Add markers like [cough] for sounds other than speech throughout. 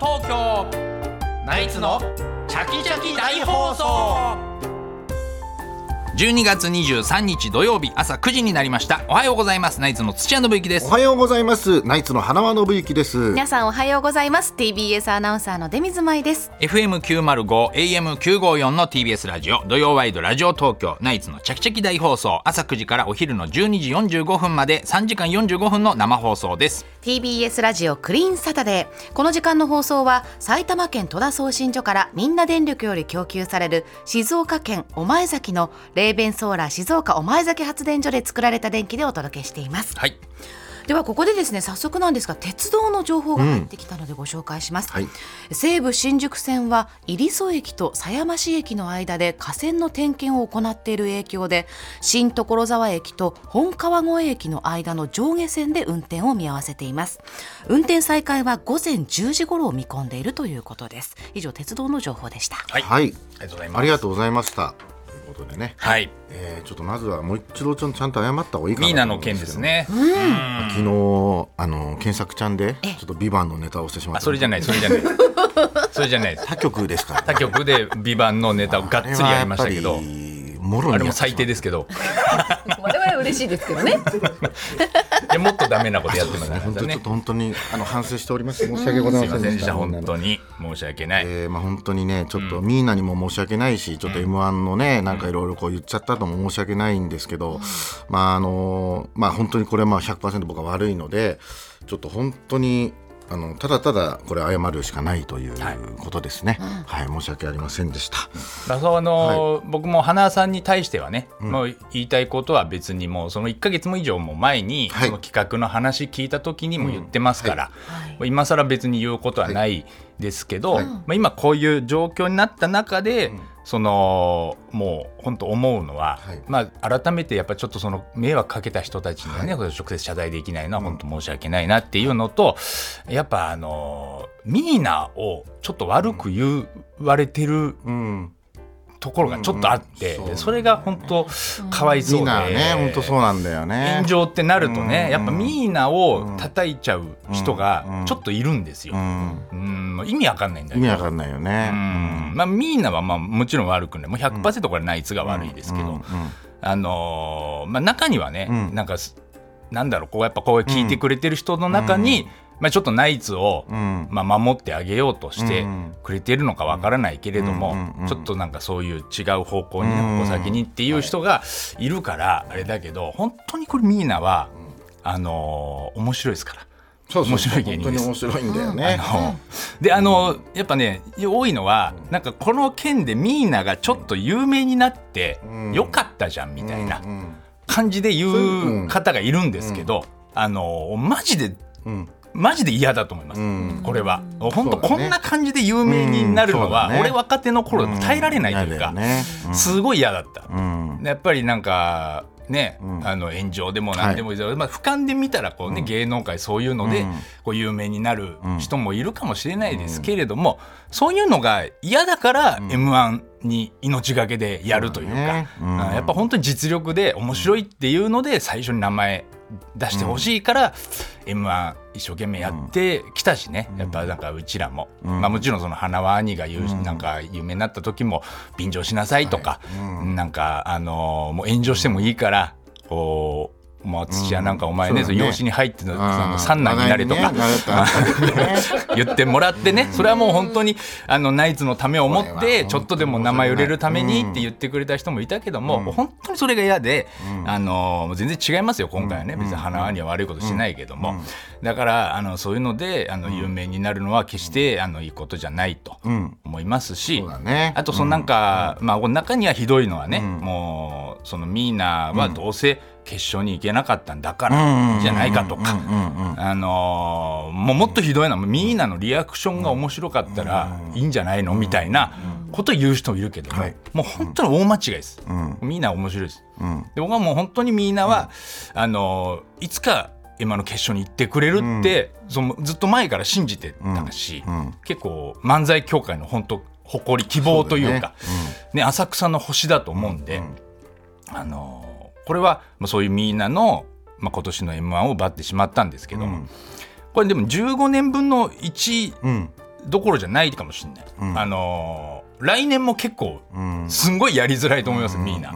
東京。ナイツのチャキチャキ大放送。12月23日土曜日朝9時になりました。おはようございます。ナイツの土屋信之です。おはようございます。ナイツの花輪信之です。皆さんおはようございます。TBS アナウンサーの出水舞です。FM905 AM954 の TBS ラジオ。土曜ワイドラジオ東京。ナイツのチャキチャキ大放送。朝9時からお昼の12時45分まで3時間45分の生放送です。TBS ラジオクリーンサタデー。この時間の放送は埼玉県戸田送信所からみんな電力より供給される静岡県御前崎の冷弁ソーラー静岡御前崎発電所で作られた電気でお届けしています。はい。ではここでですね早速なんですが鉄道の情報が入ってきたのでご紹介します、はい。西武新宿線は入曽駅と狭山市駅の間で架線の点検を行っている影響で新所沢駅と本川越駅の間の上下線で運転を見合わせています。運転再開は午前10時頃を見込んでいるということです。以上鉄道の情報でした。はい、はい。ありがとうございますありがとうございましたことでね、はい。えー、ちょっとまずはもう一度ちょちゃんと謝った方がいいかなミーナのと思うんけど。件ですね、昨日あの検索ちゃんでちょっとビバンのネタをしてしまった。あそれじゃないそれじゃない。それじゃない。[laughs] 他局ですから、ね、他局で「ビバンのネタをがっつりやりましたけどもろにあれも最低ですすけど。[laughs] 我々嬉しいですけどね。[laughs] いやもっとダメなことやってますね本当にちょねっと本当にあの反省しております。申し訳ございまませんでした本当に。申し訳ない、えーまあ、本当にね、ちょっとミーナにも申し訳ないし、ちょっと m 1のね、なんかいろいろこう言っちゃったとも申し訳ないんですけど、まああのまあ、本当にこれはまあ100%僕は悪いので、ちょっと本当にあのただただこれ謝るしかないというはい。ことですね。はい、申し訳ありませんでした。だそうあの、僕も花さんに対してはね、もう言いたいことは別にもうその1か月も以上も前に、はい。その企画の話聞いた時にも言ってますから、はい。もう今更別に言うことはないですけど、まあ、今こういう状況になった中で、そのもう本当思うのは、はい。まあ、改めてやっぱちょっとその迷惑かけた人たちにはね、これ直接謝罪できないのは本当申し訳ないなっていうのと、やっぱあのミーナをちょっと悪く言われてるうん、ところがちょっとあって、うんうんそれが本当かわいそうで、ミーナはね、本当そうなんだよね。炎上ってなるとね、うんやっぱミーナを叩いちゃう人がうんちょっといるんですよ。うん、うん。意味わかんないんだけど。意味わかんないよね。うん。まあ、ミーナはまあもちろん悪くない。もう100%これナイツが悪いですけど、うんうん。あのーまあ、中にはね、うん。なんかすなんだろうこうやっぱこう聞いてくれてる人の中に、まあ、ちょっとナイツを、うん。まあ、守ってあげようとしてうん。くれてるのかわからないけれども、うんうんうんちょっとなんかそういう違う方向にうんお先にっていう人がい。るからあれだけど本当にこれミーナは、あのー面白いですから。そうそう面白い芸人本当にです面白いんだよね。あのであのやっぱね多いのはなんかこの件でミーナがちょっと有名になってうん。よかったじゃんみたいなうんうん感じで言うんう方がいるんですけど、あのマジでうんマジで嫌だと思います、うん。これは。本当、ねこんな感じで有名になるのは、うんね。俺若手の頃耐えられないというか、うん。すごい嫌だった、うん。やっぱりなんかね、うん。あの炎上でも何でもいいですけど、まあ、俯瞰で見たらこう、ね芸能界そういうので、うん。こう有名になる人もいるかもしれないですけれども、そういうのが嫌だから m 1に命がけでやるというか、やっぱ本当に実力で面白いっていうので最初に名前出してほしいから、m 1一生懸命やってきたしね、やっぱなんかうちらも、うん。まあ、もちろんその花輪兄が言う、なんか有名になった時も便乗しなさいとか、うん。なんかあのーもう炎上してもいいからこうもう土屋なんかお前ね,、養子に入っての三男になれとか、[laughs] 言ってもらってねそれはもう本当にあのナイツのためを思ってちょっとでも名前売れるためにって言ってくれた人もいたけども、本当にそれが嫌で、あの全然違いますよ今回はね、別に花輪には悪いことしてないけども、だからあのそういうのであの有名になるのは決してあのいいことじゃないとうん。思いますし、そうだね。あとそのなんか、まあ中にはひどいのはね、もうそのミーナはどうせ決勝に行けなかったんだからじゃないかとか、あのーもうもっとひどいのはみんなのリアクションが面白かったらいいんじゃないの？みたいなことを言う人もいるけども、はい。もう本当に大間違いです、みんな面白いです、で僕はもう本当にみんなは、あのーいつか今の決勝に行ってくれるって、そのずっと前から信じてたし、結構漫才協会の本当誇り希望というかね。浅草の星だと思うんで、あのーこれはまあそういうみんなの、まあ、今年の m 1を奪ってしまったんですけども、これでも15年分の1うん。どころじゃないかもしれない、あのー来年も結構うん。すんごいやりづらいと思います、みんな、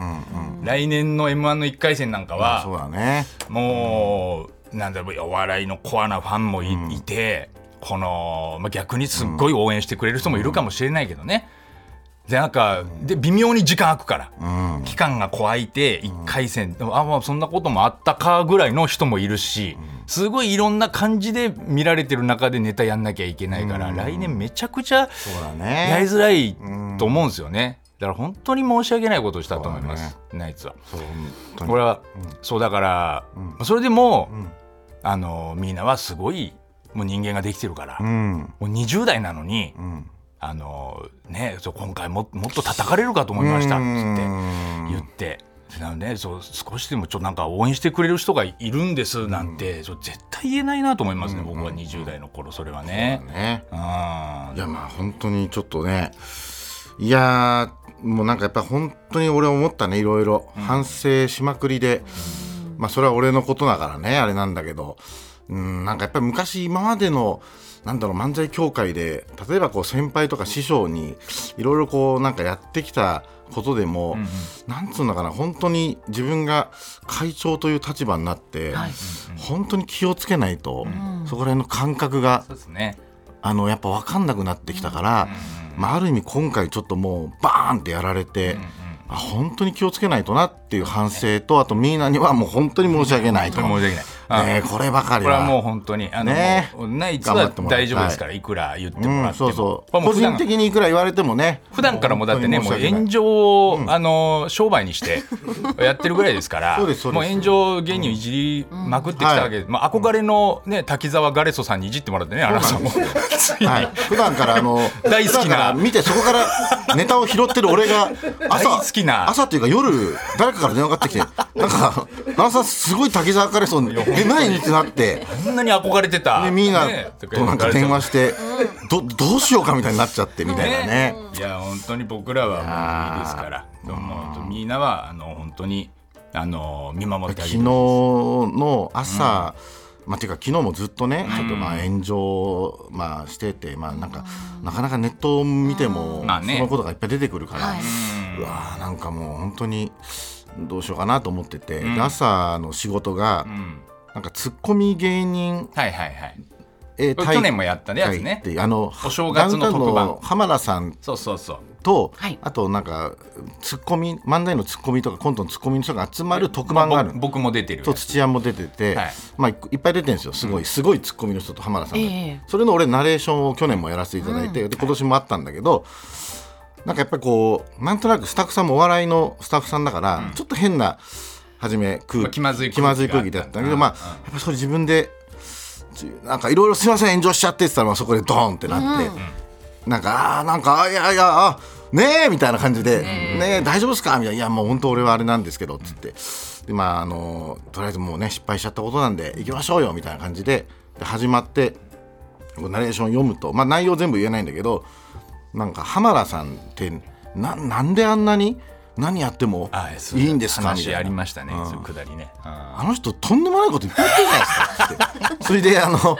来年の m 1の1回戦なんかは、そうだね。もうなんだろうお笑いのコアなファンもい,、いてこの、まあ、逆にすっごい応援してくれる人もいるかもしれないけどね、でなんかで微妙に時間空くから、期間がこう空いて1回戦、あまあそんなこともあったかぐらいの人もいるし、すごいいろんな感じで見られてる中でネタやんなきゃいけないから、来年めちゃくちゃやりねづらいと思うんですよね。だから本当に申し訳ないことをしたと思います、ナイツは。これは、そうだから、それでも、あのみんなはすごいもう人間ができてるから、うん。もう20代なのに、んあのねそう今回ももっと叩かれるかと思いましたって言って。なのでそう少しでもちょっとなんか応援してくれる人がいるんですなんて、そう絶対言えないなと思いますね、僕は20代の頃それはね。ね。うん。いやまあ本当にちょっとねいやーもうなんかやっぱ本当に俺思ったねいろいろ。反省しまくりで、まあそれは俺のことだからねあれなんだけど。うんなんかやっぱり昔今までのなんだろう漫才協会で例えばこう先輩とか師匠にいろいろこうなんかやってきたことでも、なんつうのかな本当に自分が会長という立場になって、本当に気をつけないと、そこら辺の感覚がそうですね。あのやっぱ分かんなくなってきたから、まあ、ある意味今回ちょっともうバーンってやられて、あ本当に気をつけないとなっていう反省とあとミーナにはもう本当に申し訳ないと。申し訳ない。あねえこればかりは。これはもう本当にあの、ねもうナイツは大丈夫ですから、い、くら言ってうんもらっても、そうそう。これもう個人的にいくら言われてもね。普段からもうだってねもう炎上を、あの商売にして [laughs] やってるぐらいですからそうですそうです。もう炎上芸人をいじりまくってきたわけ。で、まあ、憧れの、ね、滝沢ガレソさんにいじってもらってねあなたも [laughs] はい、普段からあの [laughs] 大好きな。見てそこからネタを拾ってる俺が朝大好きな。朝っていうか夜誰かから電話かかってきてなんか「奈良さんすごい滝沢カレソンえ何?」ってなって。こんなに憧れてた、でみんなねとなんか電話してどどうしようかみたいになっちゃってみたいなね。いや本当に僕らはもういいですから。もうみんなはあの本当にあの見守ってあ昨日の朝、まあ、ていうか昨日もずっとね、ちょっとまあ炎上、まあ、してて、まあ、なんかなかなかネットを見ても、そのことがいっぱい出てくるから、はい。うわーなんかもう本当にどうしようかなと思ってて、で朝の仕事が、うん。なんかツッコミ芸人、はいはいはい。えー去年もやったねやつね。あのお正月の特番。浜田さん。そうそうそう。と、はい。あとなんかツッコミ漫才のツッコミとかコントのツッコミの人が集まる特番がある。まあ僕僕も出てると土屋も出てて、はい。まあ、いいっぱい出てるんですよ。すごい、すごいツッコミの人と浜田さんが、ええそれの俺ナレーションを去年もやらせていただいて、で今年もあったんだけどなんかやっぱりこうなんとなくスタッフさんもお笑いのスタッフさんだから、ちょっと変な初め空まあ気まずい空気気まずい空気だったけど、うん。まあ、やっぱそれ自分でちなんかいろいろすいません炎上しちゃってって言ったらまあそこでドーンってなって、なんかあーなんかあいやいやあねえみたいな感じで、ねえ大丈夫ですか？みたいな「いやもう本当俺はあれなんですけど」っつって。でまああのとりあえずもうね失敗しちゃったことなんで行きましょうよみたいな感じでで始まってナレーション読むと、まあ、内容全部言えないんだけどなんか浜田さんってななんであんなに何やってもいいんですか？みたいな。りましたね、くだりね、うん。あの人とんでもないこと言ってるじゃないですか。っ [laughs] てそれであの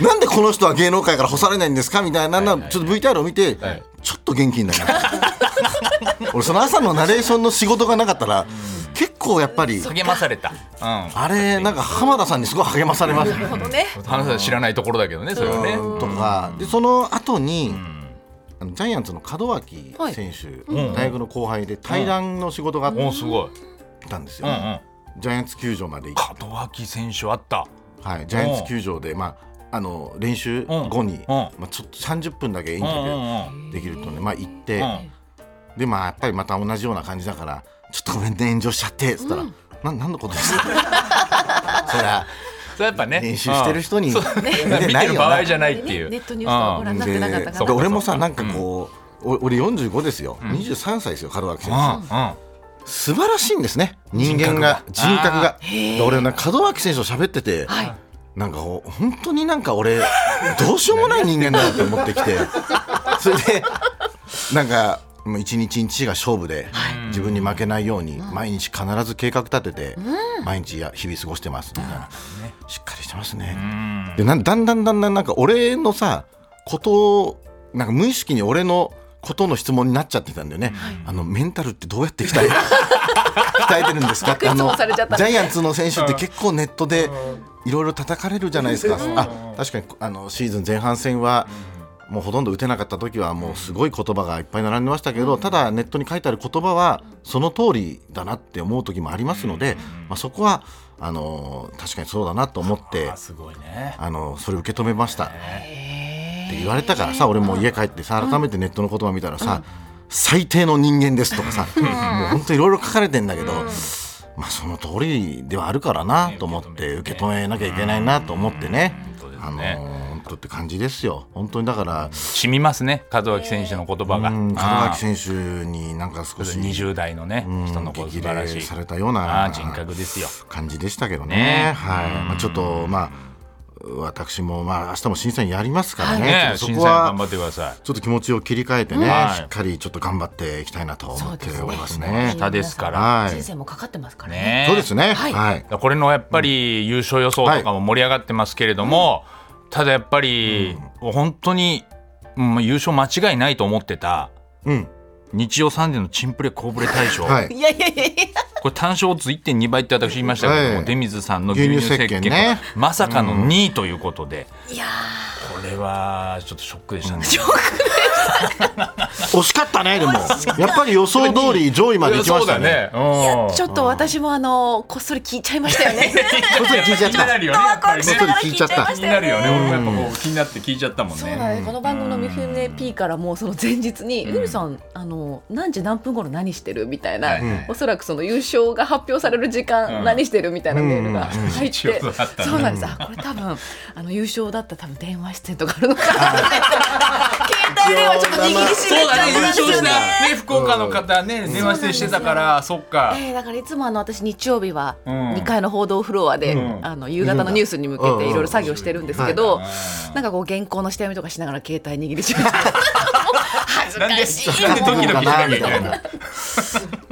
なんでこの人は芸能界から干されないんですか？みたいなのちょっと VTR を見て、はい。ちょっと元気になりました。[laughs] 俺その朝のナレーションの仕事がなかったら結構やっぱり励まされた、うん、あれなんか浜田さんにすごい励まされました。ねなるほどね。話は知らないところだけどねそれはね、とかでその後に、あのジャイアンツの門脇はい。選手、大学の後輩で対談の仕事があおおすごい、ったんですよ、うんうん、ジャイアンツ球場まで行って。門脇選手あった。はい、ジャイアンツ球場で、まあ、あの練習後に、まあ、ちょっと30分だけインタビューできるとね、まあ、行って、うん。でまあやっぱりまた同じような感じだから「ちょっとごめんね炎上しちゃって」っつったら「な何のことですか？[laughs] そりゃそれやっぱね。練習してる人に [laughs] 見てる場合じゃないっていう、ネットニュースご覧になってなかったでから俺もさなんかこう、お俺45ですよ、23歳ですよ門脇選手、うん。うん。素晴らしいんですね。人間が人人格格が俺ね門脇選手と喋ってて、はい。なんかほ本当になんか俺どうしようもない人間だなって思ってきて。それでなんかもう一日一日が勝負で、自分に負けないように毎日必ず計画立てて、毎日や日々過ごしてますみたいな、しっかりしてますね、でなんだんだんだんだんなんか俺のさことをなんか無意識に俺のことの質問になっちゃってたんだよね、あのメンタルってどうやって鍛え [laughs] 鍛えてるんですか？ってあのジャイアンツの選手って結構ネットでいろいろ叩かれるじゃないですか、あ確かにあのシーズン前半戦はもうほとんど打てなかった時はもうすごい言葉がいっぱい並んでましたけど、ただネットに書いてある言葉はその通りだなって思う時もありますので、まあ、そこはあの確かにそうだなと思ってあすごいね。あのそれ受け止めました。って言われたからさ俺もう家帰ってさ改めてネットの言葉見たらさ、最低の人間ですとかさ、もう本当いろいろ書かれてんだけど、まあその通りではあるからなと思って受け止めなきゃいけないなと思ってね、あのね本当って感じですよ。本当にだから染みますね。門脇選手の言葉が。うん門あ。脇選手になんか少し20代のねうん人のこう素激晴らしい。励されたようあなあ人格ですよ。感じでしたけどね。ね。はい、まあ、ちょっとまあ私もまあ明日も審査員やりますからね、ねちょっとそこは審査員頑張ってください。ちょっと気持ちを切り替えてね、はい。しっかりちょっと頑張っていきたいなと思っておりますね。下ですから。はい。人生もかかってますからね。ねそうですね。はい。はい。これのやっぱり優勝予想とかも盛り上がってますけれども、ただやっぱり本当に、うん、優勝間違いないと思ってたうん。日曜サンデーのチンプレコーブレ大賞、はい。いやいやいやいや。これ単勝オッズ1.2倍って私言いましたけども、はい。出水さんの牛乳石牛乳石鹸鹸ね。まさかの2位ということで、いやこれはちょっとショックでしたね。[laughs] 惜しかったね、でも。やっぱり予想通り上位まで行きましたね。うん。ちょっと私もあのこっそり聞いちゃいましたよね。[laughs] こっそり聞いちゃった。気になるよねやっぱりねこっそり聞いちゃった。気になるよね俺もやっぱこう気になって聞いちゃったもんね。そうだね、この番組の「ミフネ P」からもうその前日に「ルミさんあの何時何分頃何してる?」みたいな、はい。おそらくその優勝が発表される時間、うん。何してるみたいなメールがうん。入って、そうなんです。あこれ多分あの優勝だったら多分電話出演とかあるのかな [laughs] 帯電話ちょっと握りしめちゃったんですよね。ね優勝したね福岡の方ね電話してしてたからそっか。えー、だからいつもあの私日曜日はうん。2階の報道フロアで、うん。あの夕方のニュースに向けていろいろ作業してるんですけど、なんかこう原稿の下読みとかしながら携帯握りしめて恥ずなんでかしい。なんでドキドキしなきゃいけな。いの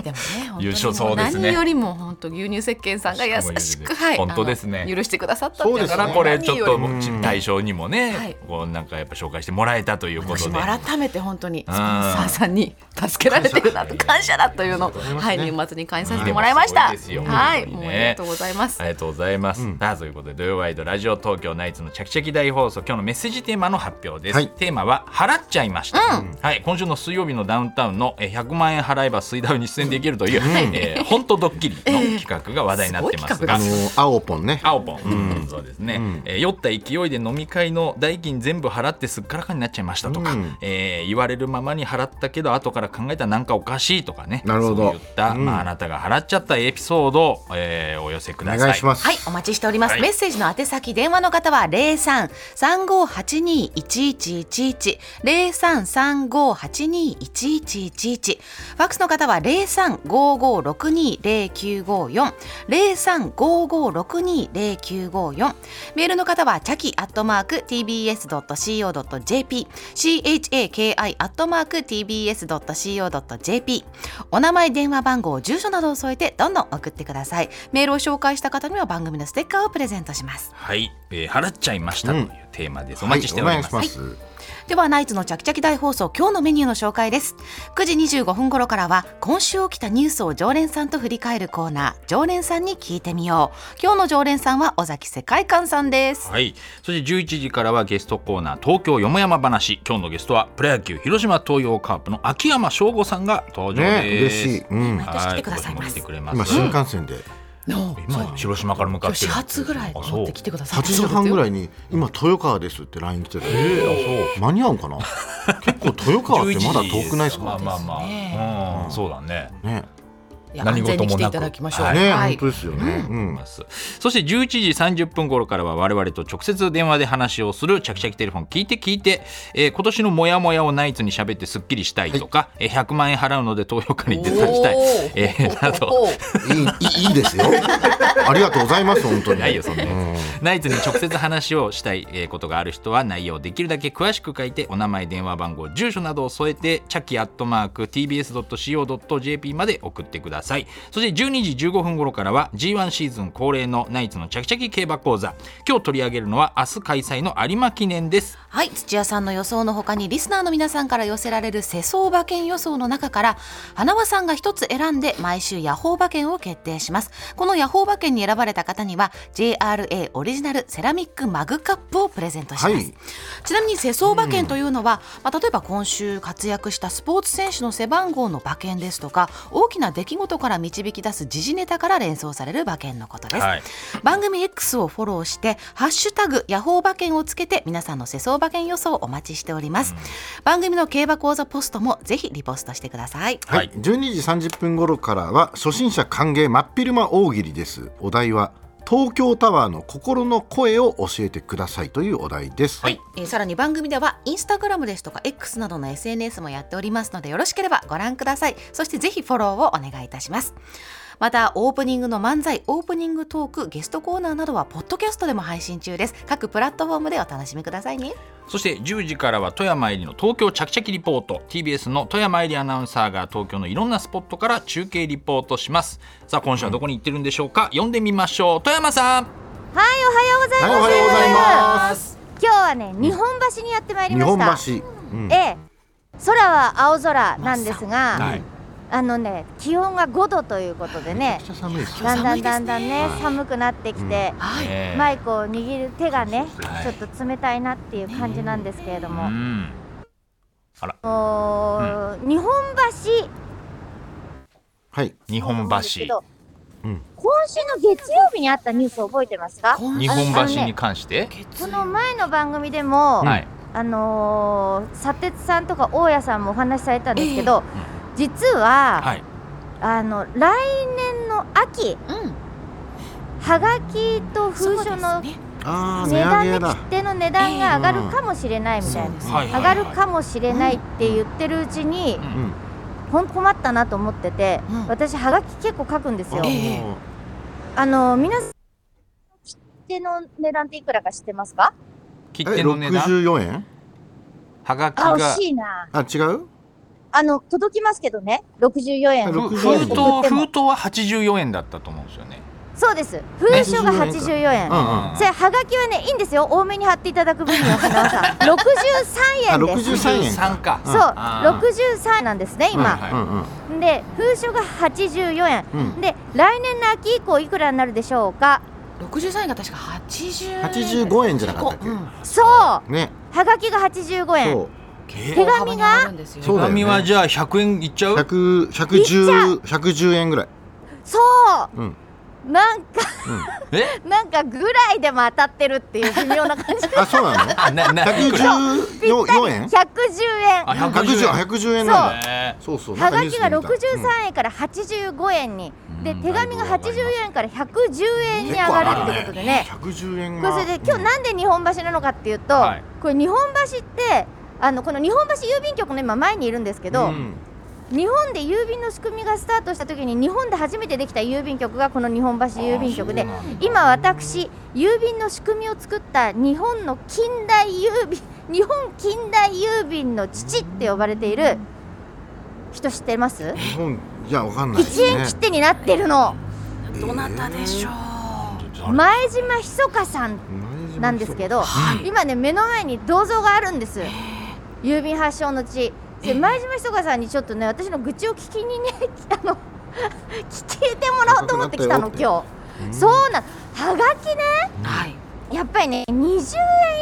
でもね本当に。優勝そうですね。何よりも本当牛乳石鹸さんが優しくはい本当ですね。許してくださったっていうそうですね。だからこれちょっと対象にもはい。ねこうなんかやっぱ紹介してもらえたということで。改めて本当にスポンサーさんに助けられてるなと [laughs] 感謝だというのを、はい、年末に感謝させてもらいました。はい、もうありがとうございます。あ。りがとうございます。さあということで土曜ワイドラジオ東京ナイツのチャキチャキ大放送今日のメッセージテーマの発表です。はい。テーマは払っちゃいました。はい。今週の水曜日のダウンタウンのえー100万円払えば水ダウに出演できるという、えー、本当ドッキリの企画が話題になってますが。あの、青ポンね。青ポン、そうですね、えー酔った勢いで飲み会の代金全部払ってすっからかになっちゃいましたとか、うん。えー言われるままに払ったけど後から考えたらなんかおかしいとかね。なるほど。そういった、うん。まあ、あなたが払っちゃったエピソードを、えーお寄せくおださい。願いします。はい、お待ちしております。はい。メッセージの宛先、電話の方は零三三五八二一一一一。零三三五八二一一一一。ファックスの方は零三五五六二零九五四零三五五六二零九五四。メールの方はチャキアットマーク tbs ドット co ドット jp c h a k i アットマーク tbs ドット co ドット jp。お名前、電話番号、住所などを添えてどんどん送ってください。メールを紹介した方には番組のステッカーをプレゼントします。はい、えー払っちゃいましたというテーマです。おはい待ちしております。お願いします。ではナイツのチャキチャキ大放送今日のメニューの紹介です。9時25分頃からは今週起きたニュースを常連さんと振り返るコーナー常連さんに聞いてみよう。今日の常連さんは尾崎世界観さんです。はい、そして11時からはゲストコーナー東京よもやま話。今日のゲストはプロ野球広島東洋カープの秋山翔吾さんが登場です、ね、嬉しい。うん。毎年来てくださいます。は今新幹線で。の今広島から向かって。る始発ぐらい持ってきてください。8時半ぐらいいに今豊川ですって LINE 来てて、えー、あ間に合うんかな？結構豊川ってまだ遠くないですか [laughs] まあまあまあ、ね。うん、そうだね。ね何事もなくね、はい。本当ですよね。うん。ます。そして11時30分頃からは我々と直接電話で話をするチャキチャキテレフォン聞いて聞いて、えー今年のモヤモヤをナイツに喋ってすっきりしたいとか、えー100万円払うので投票会に出たしたい、えーなど。いいいいいいですよ。[laughs] ありがとうございます本当に。ないよそんな。うん。ナイツに直接話をしたいえーことがある人は内容をできるだけ詳しく書いてお名前電話番号住所などを添えてチャキアットマーク TBS.CO.JP まで送ってくださいそして12時15分頃からは G1 シーズン恒例のナイツのチャキチャキ競馬講座。今日取り上げるのは明日開催の有馬記念です。はい土屋さんの予想の他にリスナーの皆さんから寄せられる世相馬券予想の中から花輪さんが一つ選んで毎週ヤホー馬券を決定します。このヤホー馬券に選ばれた方には JRA オリジナルセラミックマグカップをプレゼントします、はい。ちなみに世相馬券というのは、まあ、例えば今週活躍したスポーツ選手の背番号の馬券ですとか大きな出来事から導き出す時事ネタから連想される馬券のことです、はい。番組 X をフォローして「ハッシュタグヤホー馬券」をつけて皆さんの世相馬券予想をお待ちしております、番組の競馬講座ポストもぜひリポストしてください。はい、はい。12時30分頃からは初心者歓迎真っ昼間大喜利です。お題は東京タワーの心の声を教えてくださいというお題です、はい。えーさらに番組ではインスタグラムですとか X などの SNS もやっておりますのでよろしければご覧ください。そしてぜひフォローをお願いいたします。またオープニングの漫才オープニングトークゲストコーナーなどはポッドキャストでも配信中です。各プラットフォームでお楽しみくださいね。そして10時からは富山えりの東京チャキチャキリポート。TBS の富山えりアナウンサーが東京のいろんなスポットから中継リポートします。さあ今週はどこに行ってるんでしょうか、呼んでみましょう。富山さん。はい、おはようございます。はいおはようございます。今日はね、日本橋にやってまいり日ました。本橋、うん。ええ、空は青空なんですが、はいあのね、気温が5度ということでねだんだんだんだんね、はい寒くなってきて、マイクを握る手がね、はい。ちょっと冷たいなっていう感じなんですけれどうも、んおー日本橋。はい。日本橋。今週の月曜日にあったニュース覚えてますか？日本橋に関して、この前の番組でも、はい。あのー、砂鉄さんとか大家さんもお話しされたんですけど、実は、はい。あの来年の秋うん。はがきと封書の値値段で切手の値段が上がるかもしれないみたいな、はいはい上がるかもしれないって言ってるうちに、うん。うん。ほんと困ったなと思ってて、うん。私はがき結構書くんですよ。ええ。あの皆さん切手の値段っていくらか知ってますか？え切手の値段？64円？はがきあ惜がしいな。あ違う？あの届きますけどね、64円。ふふ64封筒封筒は84円だったと思うんですよね。そうです。封書が84円。うんうん。それはがきはねいいんですよ。多めに貼っていただく分には花輪さん。[laughs] 63あ円です。63円か。3か。そう、あー。63円なんですね、今。で、封書が84円。うん。で、来年の秋以降いくらになるでしょうか？63円が確か80 85円じゃなかったっけ？うん。そう。はねがきが85円。そう。え手紙が？手そうだよね。紙はじゃあ100円いっちゃう？100 110 110円ぐらい。そう、うん。なんか、え？[laughs] なんかぐらいでも当たってるっていう微妙な感じ。あそうなの？あ [laughs] なないくら？114円？110円。あ110 110円。110円なんだ。ねそう。そう。はがきがなんかニュースで見た。63円から85円に、でうん。手紙がだいぶ上がります80円から110円に上がるってことでね。110円これがそれで今日なんで日本橋なのかっていうと、はい。これ日本橋ってあのこの日本橋郵便局の今前にいるんですけど、うん。日本で郵便の仕組みがスタートした時に日本で初めてできた郵便局がこの日本橋郵便局で今私郵便の仕組みを作った日本の近代郵便 [laughs] 日本近代郵便の父って呼ばれている人知ってます？日本いやわかんないです1円ね切手になってるの。どなたでしょう、前島ひそかさんなんですけど、はい。今ね目の前に銅像があるんです郵便発祥の地。で前島ひそかさんにちょっとね私の愚痴を聞きにね [laughs] あの [laughs] 聞いてもらおうと思ってきたの今日。そうなんはがきねはい。やっぱりね20円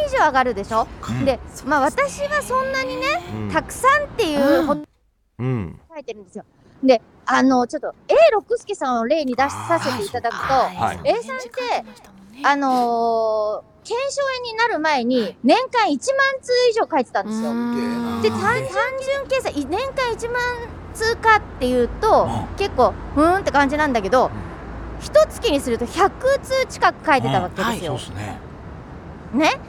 以上上がるでしょ、うんでまあ私はそんなにねうん。たくさんっていううん。書いてるんですよ。であのちょっと A 六輔さんを例に出させていただくとはい。A さんってあのー、検証円になる前に年間1万通以上書いてたんですよ。で単単純計算い年間1万通かっていうと、うん。結構ふーんって感じなんだけど一月にすると100通近く書いてたわけですよ、そうですね。ね？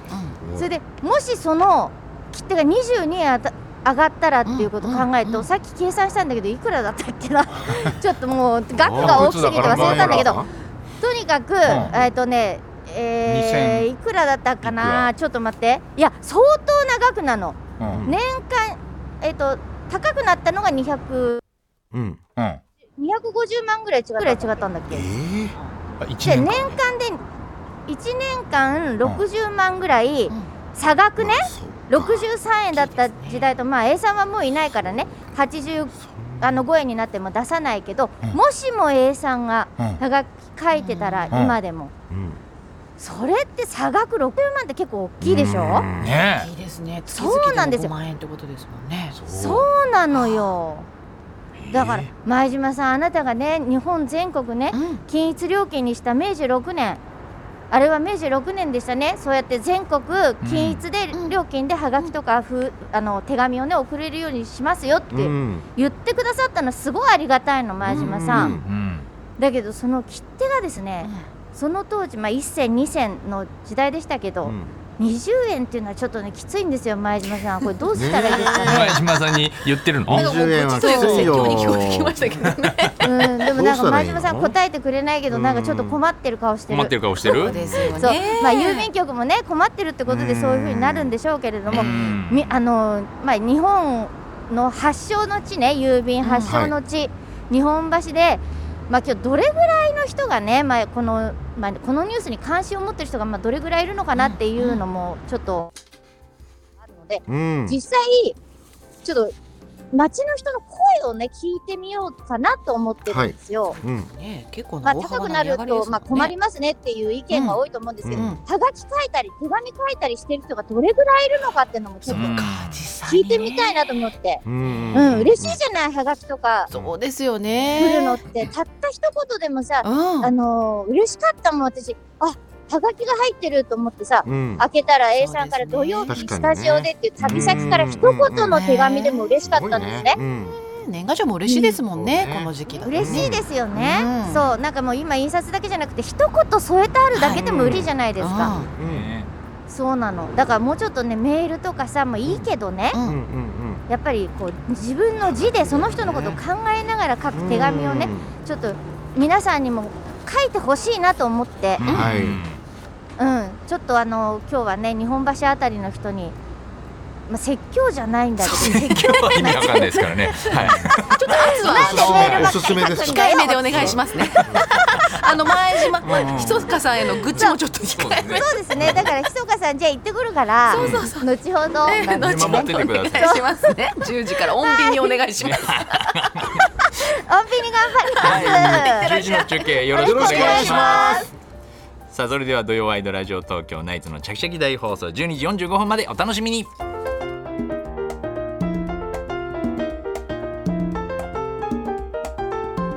それでもしその切手が22円あた上がったらっていうことを考えると、うん。うんうん。さっき計算したんだけどいくらだったっけな？[laughs] ちょっともう額が大きすぎて忘れたんだけどとにかく、えっとねえー、2000いくらだったかな？ちょっと待って。いや相当な額なの。うん。年間えっ、と高くなったのが200うん。うん。250万ぐらい違った。ぐらい違ったんだっけ？えー。年間。間で1年間60万ぐらいうん。差額ね、そうか。63円だった時代とまあ A さんはもういないからね。85あの5円になっても出さないけど、うん。もしも A さんがうん。差額書いてたらうん。今でも、うんそれって差額60万って結構大きいでしょ、うん。ね。いいですね。月そうなんですよ々5万円ってことですもんね。そう。なのよ。だからえ。前島さんあなたがね日本全国ねうん。均一料金にした明治6年あれは明治6年でしたね。そうやって全国均一でうん料金ではがきとかふあの手紙をね送れるようにしますよってうん。言ってくださったのすごいありがたいの前島さん、うん。うん。だけどその切手がですね、その当時、まあ、1銭2銭の時代でしたけど、うん20円っていうのはちょっとねきついんですよ前島さん。これどうしたらいいですか？ね [laughs] 前島さんに言ってるの？なんか20円はきついよ。説教に聞こえてきましたけどね。うん、でもなんか前島さん答えてくれないけどなんかちょっと困ってる顔してる。困ってる顔してる？そう。ですよねそうまあ郵便局もね困ってるってことでそういうふうになるんでしょうけれども、うん。みあのまあ日本の発祥の地ね郵便発祥の地、日本橋でまあ今日どれぐらいの人がね、まあこのまあこのニュースに関心を持ってる人がまあどれぐらいいるのかなっていうのもちょっとあるので、うん。実際ちょっと街の人の声をね聞いてみようかなと思ってるんですよ。うん。ね結構まあ、高くなると、まあ、困りますねっていう意見が多いと思うんですけど、うん。うんはがき書いたり手紙書いたりしてる人がどれぐらいいるのかっていうのもちょっとうん。聞いてみたいなと思って、うん。うん。嬉しいじゃないはがきとか。そうですよ来ねるのって、たった一言でもさ、うん。あのー嬉しかったもん私。あはがきが入ってると思ってさうん。開けたら A さんから土曜日にスタジオでっていう旅先から一言の手紙でも嬉しかったんですね。うん。年賀状も嬉しいですもんね、うんこの時期だとね。嬉しいですよね、うん。そうなんかもう今印刷だけじゃなくて一言添えてあるだけでも売りじゃないですか、うんそうなの。だからもうちょっとねメールとかさもいいけどね、うんやっぱりこう自分の字でその人のことを考えながら書く手紙をね、ちょっと皆さんにも書いてほしいなと思って、うん。はいうん、ちょっとあの今日はね日本橋あたりの人に、まあ、説教じゃないんだけど説教は意味わかんないですからね。はい。ちょっと圧はなんでメールばっかりおすすめです。書くんだよ控えめでお願いしますね。あの前島ひそかさんへの愚痴もちょっと控えめ。そう。ですね。だからひそかさんじゃあ行ってくるからそうそうそ後ほど、え後ほど。お願い。しますね10時から穏便にお願いします。[laughs] 穏便に頑張ります、10時の中継よろしくお願いし。ますさあそれでは土曜ワイドラジオ東京ナイツのチャキチャキ大放送12時45分までお楽しみに。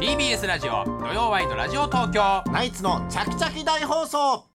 TBS ラジオ土曜ワイドラジオ東京ナイツのチャキチャキ大放送